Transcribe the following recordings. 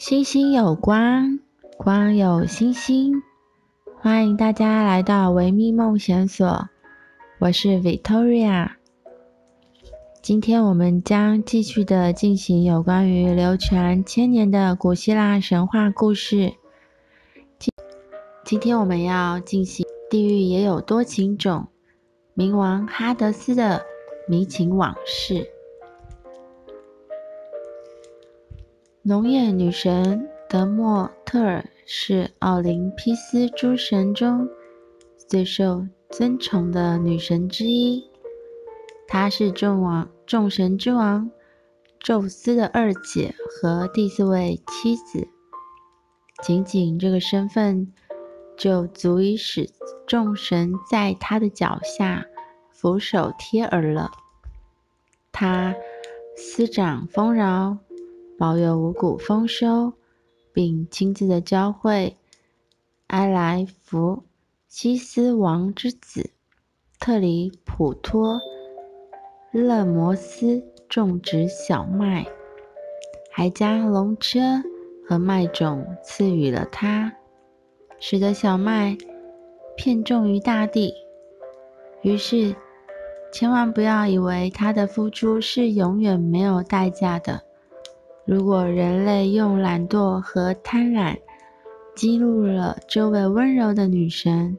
星星有光，光有星星。欢迎大家来到维密梦想所，我是 Victoria。今天我们将继续的进行有关于流传千年的古希腊神话故事。今今天我们要进行《地狱也有多情种》冥王哈德斯的迷情往事。农业女神德莫特尔是奥林匹斯诸神中最受尊崇的女神之一。她是众王众神之王宙斯的二姐和第四位妻子。仅仅这个身份就足以使众神在她的脚下俯首帖耳了。她司掌丰饶。保佑五谷丰收，并亲自的教会埃莱弗西斯王之子特里普托勒摩斯种植小麦，还将龙车和麦种赐予了他，使得小麦遍种于大地。于是，千万不要以为他的付出是永远没有代价的。如果人类用懒惰和贪婪激怒了这位温柔的女神，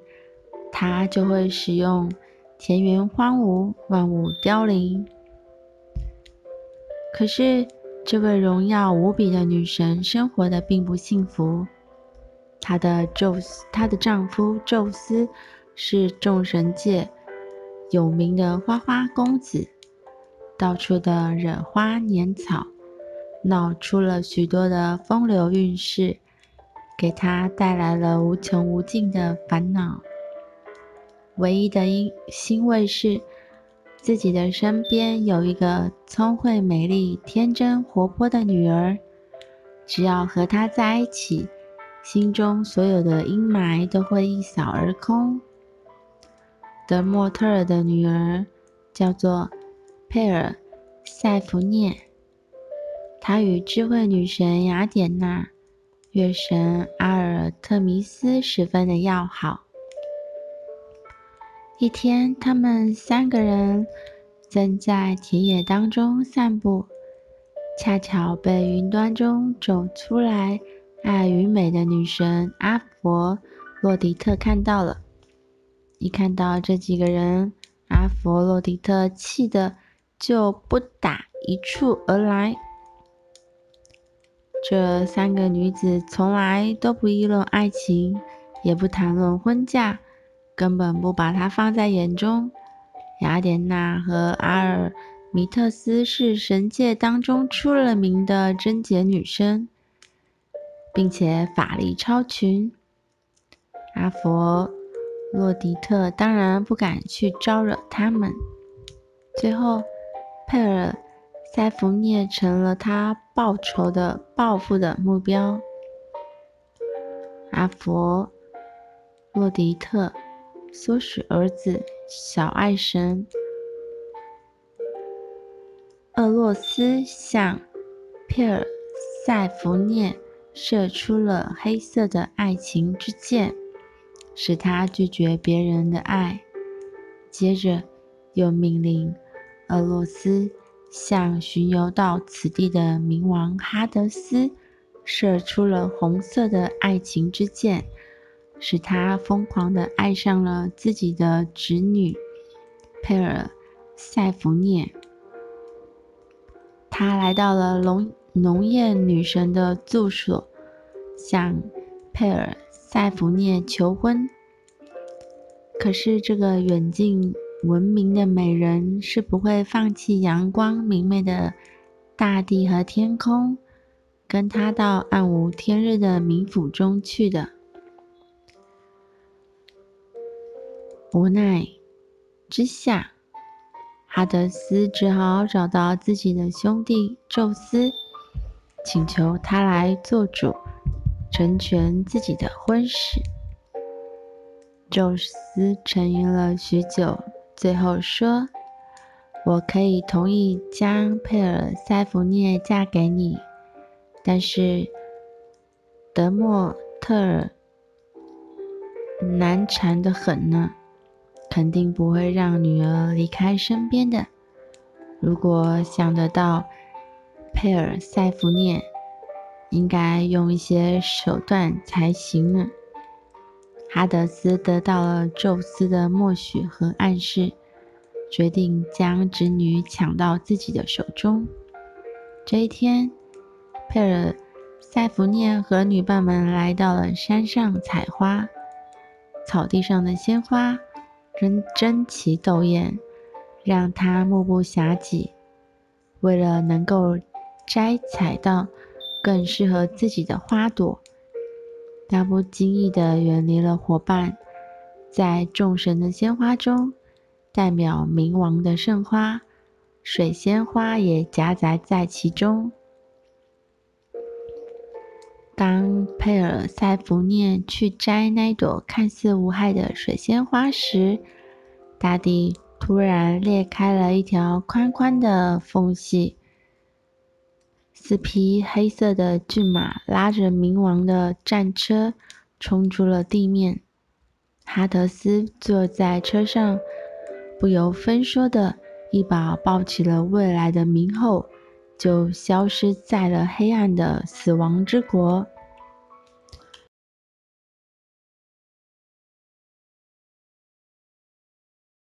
她就会使用田园荒芜、万物凋零。可是，这位荣耀无比的女神生活的并不幸福。她的宙斯，她的丈夫宙斯是众神界有名的花花公子，到处的惹花拈草。闹出了许多的风流韵事，给他带来了无穷无尽的烦恼。唯一的因欣慰是，自己的身边有一个聪慧、美丽、天真、活泼的女儿，只要和她在一起，心中所有的阴霾都会一扫而空。德莫特尔的女儿叫做佩尔塞福涅。他与智慧女神雅典娜、月神阿尔特弥斯十分的要好。一天，他们三个人正在田野当中散步，恰巧被云端中走出来爱与美的女神阿佛洛狄特看到了。一看到这几个人，阿佛洛狄特气得就不打一处而来。这三个女子从来都不议论爱情，也不谈论婚嫁，根本不把她放在眼中。雅典娜和阿尔米特斯是神界当中出了名的贞洁女生，并且法力超群。阿佛洛狄特当然不敢去招惹他们。最后，佩尔。塞福涅成了他报仇的报复的目标。阿佛洛狄特唆使儿子小爱神厄洛斯向佩尔塞福涅射出了黑色的爱情之箭，使他拒绝别人的爱。接着又命令厄洛斯。向巡游到此地的冥王哈德斯射出了红色的爱情之箭，使他疯狂地爱上了自己的侄女佩尔塞福涅。他来到了农农业女神的住所，向佩尔塞福涅求婚。可是这个远近文明的美人是不会放弃阳光明媚的大地和天空，跟他到暗无天日的冥府中去的。无奈之下，哈德斯只好找到自己的兄弟宙斯，请求他来做主，成全自己的婚事。宙斯沉吟了许久。最后说：“我可以同意将佩尔塞福涅嫁给你，但是德莫特尔难缠得很呢，肯定不会让女儿离开身边的。如果想得到佩尔塞福涅，应该用一些手段才行呢。哈德斯得到了宙斯的默许和暗示，决定将侄女抢到自己的手中。这一天，佩尔塞福涅和女伴们来到了山上采花，草地上的鲜花真争奇斗艳，让她目不暇给。为了能够摘采到更适合自己的花朵，他不经意地远离了伙伴，在众神的鲜花中，代表冥王的圣花。水仙花也夹杂在其中。当佩尔塞福涅去摘那朵看似无害的水仙花时，大地突然裂开了一条宽宽的缝隙。四匹黑色的骏马拉着冥王的战车冲出了地面。哈德斯坐在车上，不由分说的。一把抱起了未来的冥后，就消失在了黑暗的死亡之国。